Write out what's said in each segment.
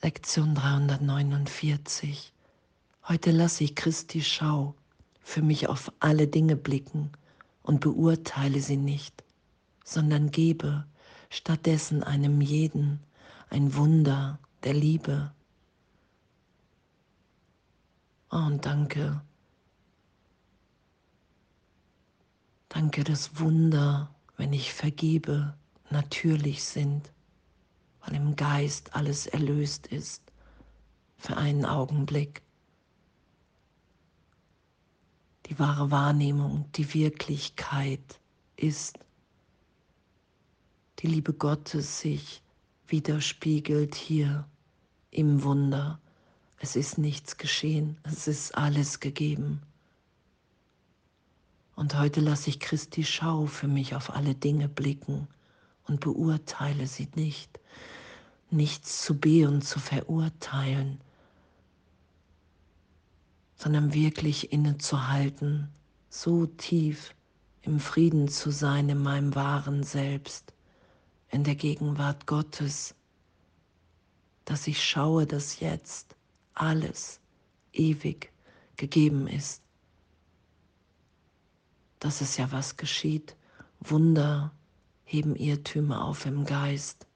Lektion 349. Heute lasse ich Christi Schau für mich auf alle Dinge blicken und beurteile sie nicht, sondern gebe stattdessen einem jeden ein Wunder der Liebe. Oh, und danke. Danke, dass Wunder, wenn ich vergebe, natürlich sind, weil im Geist alles erlöst ist für einen Augenblick. Die wahre Wahrnehmung, die Wirklichkeit ist, die Liebe Gottes sich widerspiegelt hier im Wunder. Es ist nichts geschehen, es ist alles gegeben. Und heute lasse ich Christi Schau für mich auf alle Dinge blicken und beurteile sie nicht. Nichts zu be und zu verurteilen, sondern wirklich innezuhalten, so tief im Frieden zu sein in meinem wahren Selbst, in der Gegenwart Gottes, dass ich schaue, dass jetzt alles ewig gegeben ist das ist ja was geschieht. Wunder heben Irrtümer auf im Geist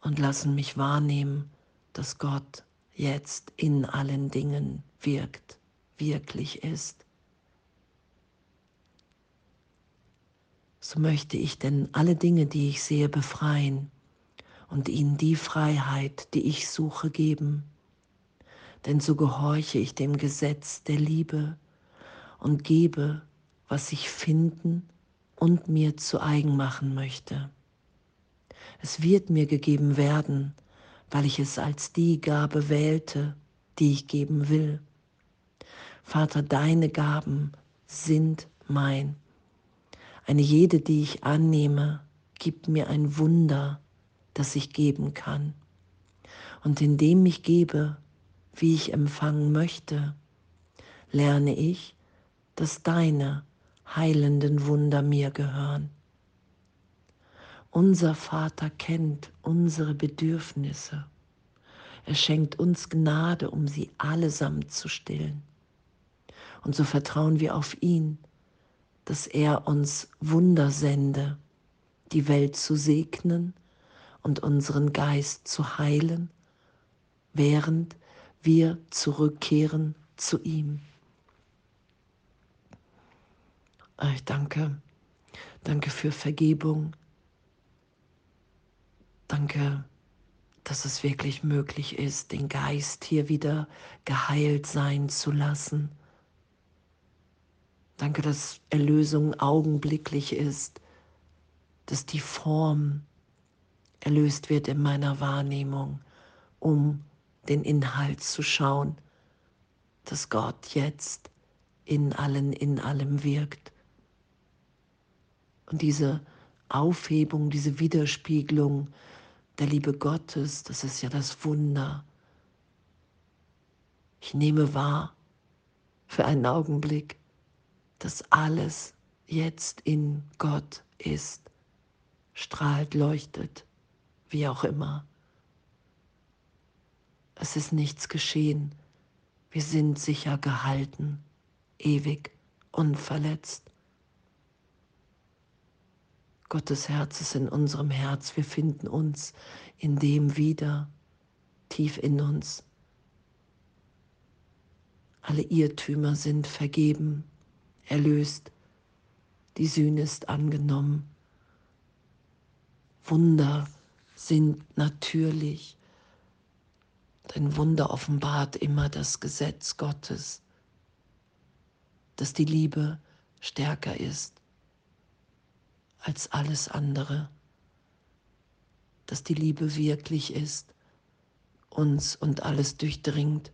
und lassen mich wahrnehmen, dass Gott jetzt in allen Dingen wirkt, wirklich ist. So möchte ich denn alle Dinge, die ich sehe, befreien und ihnen die Freiheit, die ich suche, geben. Denn so gehorche ich dem Gesetz der Liebe und gebe was ich finden und mir zu eigen machen möchte. Es wird mir gegeben werden, weil ich es als die Gabe wählte, die ich geben will. Vater, deine Gaben sind mein. Eine jede, die ich annehme, gibt mir ein Wunder, das ich geben kann. Und indem ich gebe, wie ich empfangen möchte, lerne ich, dass deine heilenden Wunder mir gehören. Unser Vater kennt unsere Bedürfnisse. Er schenkt uns Gnade, um sie allesamt zu stillen. Und so vertrauen wir auf ihn, dass er uns Wunder sende, die Welt zu segnen und unseren Geist zu heilen, während wir zurückkehren zu ihm. Ah, ich danke. Danke für Vergebung. Danke, dass es wirklich möglich ist, den Geist hier wieder geheilt sein zu lassen. Danke, dass Erlösung augenblicklich ist, dass die Form erlöst wird in meiner Wahrnehmung, um den Inhalt zu schauen, dass Gott jetzt in allen, in allem wirkt. Und diese Aufhebung, diese Widerspiegelung der Liebe Gottes, das ist ja das Wunder. Ich nehme wahr für einen Augenblick, dass alles jetzt in Gott ist, strahlt, leuchtet, wie auch immer. Es ist nichts geschehen. Wir sind sicher gehalten, ewig, unverletzt. Gottes Herz ist in unserem Herz. Wir finden uns in dem wieder, tief in uns. Alle Irrtümer sind vergeben, erlöst. Die Sühne ist angenommen. Wunder sind natürlich. Denn Wunder offenbart immer das Gesetz Gottes, dass die Liebe stärker ist als alles andere, dass die Liebe wirklich ist, uns und alles durchdringt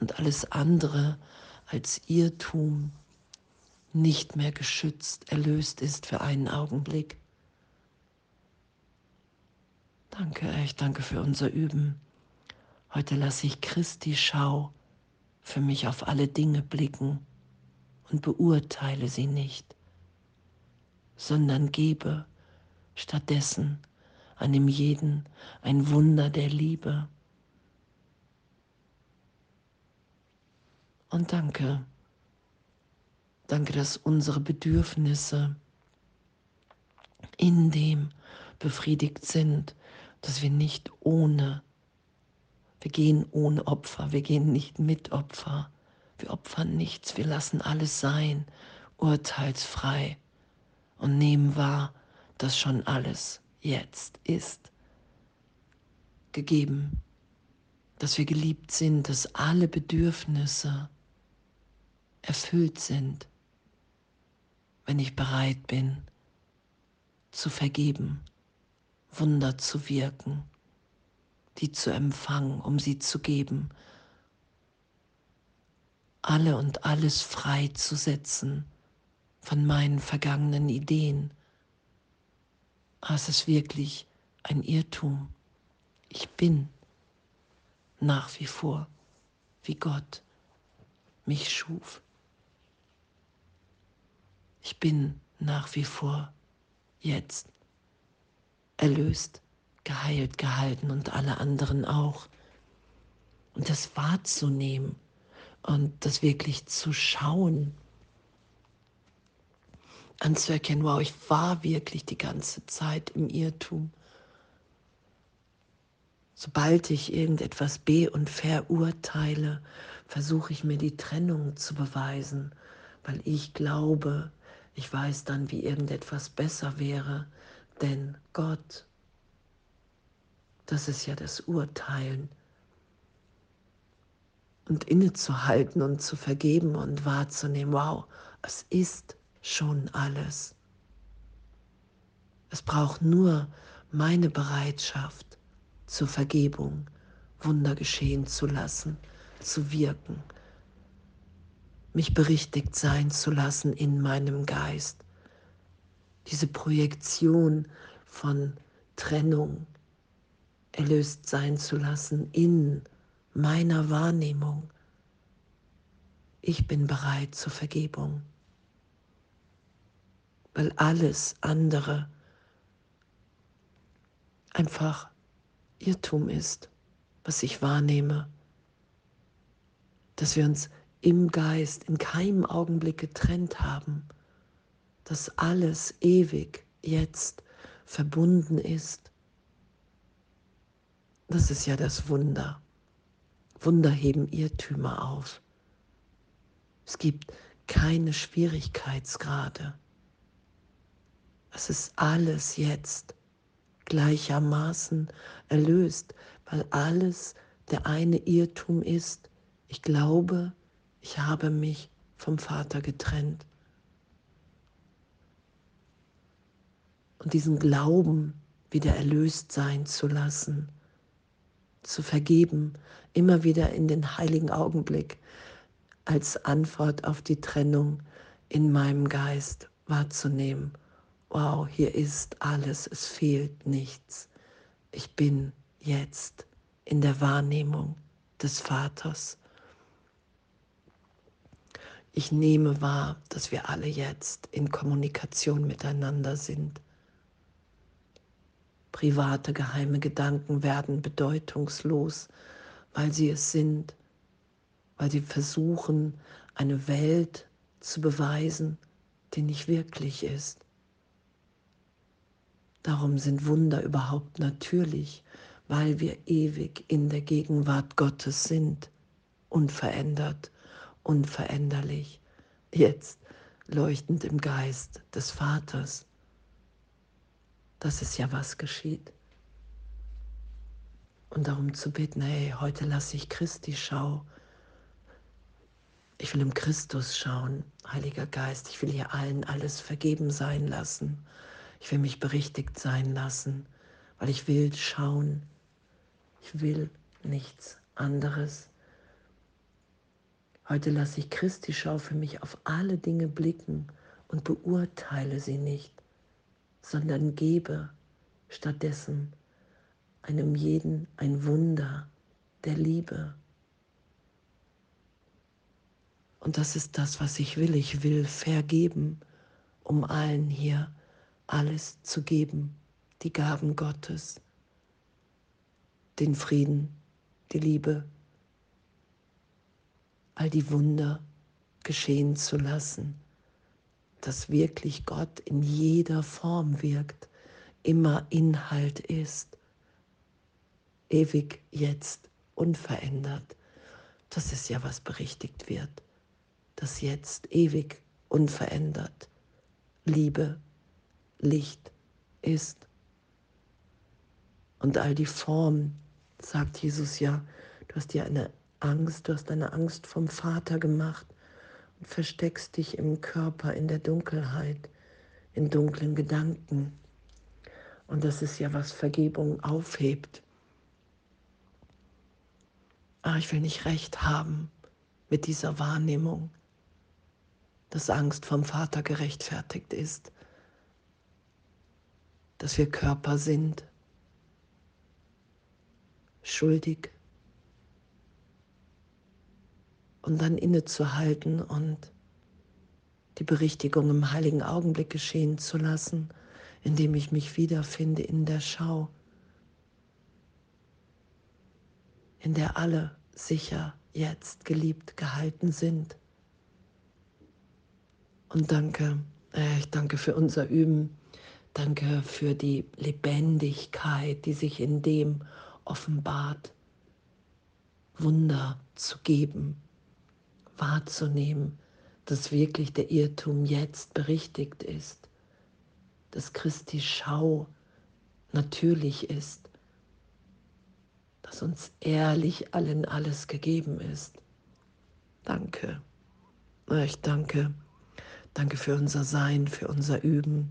und alles andere als Irrtum nicht mehr geschützt, erlöst ist für einen Augenblick. Danke, ich danke für unser Üben. Heute lasse ich Christi Schau für mich auf alle Dinge blicken und beurteile sie nicht sondern gebe stattdessen einem jeden ein Wunder der Liebe. Und danke, danke, dass unsere Bedürfnisse in dem befriedigt sind, dass wir nicht ohne, wir gehen ohne Opfer, wir gehen nicht mit Opfer, wir opfern nichts, wir lassen alles sein, urteilsfrei und nehmen wahr, dass schon alles jetzt ist. Gegeben, dass wir geliebt sind, dass alle Bedürfnisse erfüllt sind, wenn ich bereit bin zu vergeben, Wunder zu wirken, die zu empfangen, um sie zu geben, alle und alles freizusetzen von meinen vergangenen Ideen. Es ist wirklich ein Irrtum. Ich bin nach wie vor, wie Gott mich schuf. Ich bin nach wie vor jetzt erlöst, geheilt, gehalten und alle anderen auch. Und das wahrzunehmen und das wirklich zu schauen, anzuerkennen, wow, ich war wirklich die ganze Zeit im Irrtum. Sobald ich irgendetwas be- und verurteile, versuche ich mir die Trennung zu beweisen, weil ich glaube, ich weiß dann, wie irgendetwas besser wäre, denn Gott, das ist ja das Urteilen. Und innezuhalten und zu vergeben und wahrzunehmen, wow, es ist schon alles. Es braucht nur meine Bereitschaft zur Vergebung, Wunder geschehen zu lassen, zu wirken, mich berichtigt sein zu lassen in meinem Geist. Diese Projektion von Trennung erlöst sein zu lassen in meiner Wahrnehmung. Ich bin bereit zur Vergebung weil alles andere einfach Irrtum ist, was ich wahrnehme, dass wir uns im Geist in keinem Augenblick getrennt haben, dass alles ewig jetzt verbunden ist. Das ist ja das Wunder. Wunder heben Irrtümer auf. Es gibt keine Schwierigkeitsgrade. Es ist alles jetzt gleichermaßen erlöst, weil alles der eine Irrtum ist. Ich glaube, ich habe mich vom Vater getrennt. Und diesen Glauben wieder erlöst sein zu lassen, zu vergeben, immer wieder in den heiligen Augenblick als Antwort auf die Trennung in meinem Geist wahrzunehmen wow, hier ist alles, es fehlt nichts. Ich bin jetzt in der Wahrnehmung des Vaters. Ich nehme wahr, dass wir alle jetzt in Kommunikation miteinander sind. Private, geheime Gedanken werden bedeutungslos, weil sie es sind, weil sie versuchen, eine Welt zu beweisen, die nicht wirklich ist. Darum sind Wunder überhaupt natürlich, weil wir ewig in der Gegenwart Gottes sind, unverändert, unveränderlich, jetzt leuchtend im Geist des Vaters. Das ist ja, was geschieht. Und darum zu bitten, hey, heute lasse ich Christi Schau. Ich will im Christus schauen, Heiliger Geist. Ich will hier allen alles vergeben sein lassen. Ich will mich berichtigt sein lassen, weil ich will schauen. Ich will nichts anderes. Heute lasse ich Christi Schau für mich auf alle Dinge blicken und beurteile sie nicht, sondern gebe stattdessen einem jeden ein Wunder der Liebe. Und das ist das, was ich will. Ich will vergeben, um allen hier alles zu geben, die Gaben Gottes, den Frieden, die Liebe, all die Wunder geschehen zu lassen, dass wirklich Gott in jeder Form wirkt, immer Inhalt ist, ewig jetzt unverändert. Das ist ja, was berichtigt wird, dass jetzt ewig unverändert Liebe, Licht ist. Und all die Formen, sagt Jesus ja, du hast dir eine Angst, du hast eine Angst vom Vater gemacht und versteckst dich im Körper, in der Dunkelheit, in dunklen Gedanken. Und das ist ja, was Vergebung aufhebt. Ah, ich will nicht recht haben mit dieser Wahrnehmung, dass Angst vom Vater gerechtfertigt ist, dass wir Körper sind, schuldig. Und dann innezuhalten und die Berichtigung im heiligen Augenblick geschehen zu lassen, indem ich mich wiederfinde in der Schau, in der alle sicher jetzt geliebt gehalten sind. Und danke, äh, ich danke für unser Üben, danke für die Lebendigkeit, die sich in dem offenbart, Wunder zu geben, wahrzunehmen, dass wirklich der Irrtum jetzt berichtigt ist, dass Christi Schau natürlich ist, dass uns ehrlich allen alles gegeben ist. Danke. Ich danke. Danke für unser Sein, für unser Üben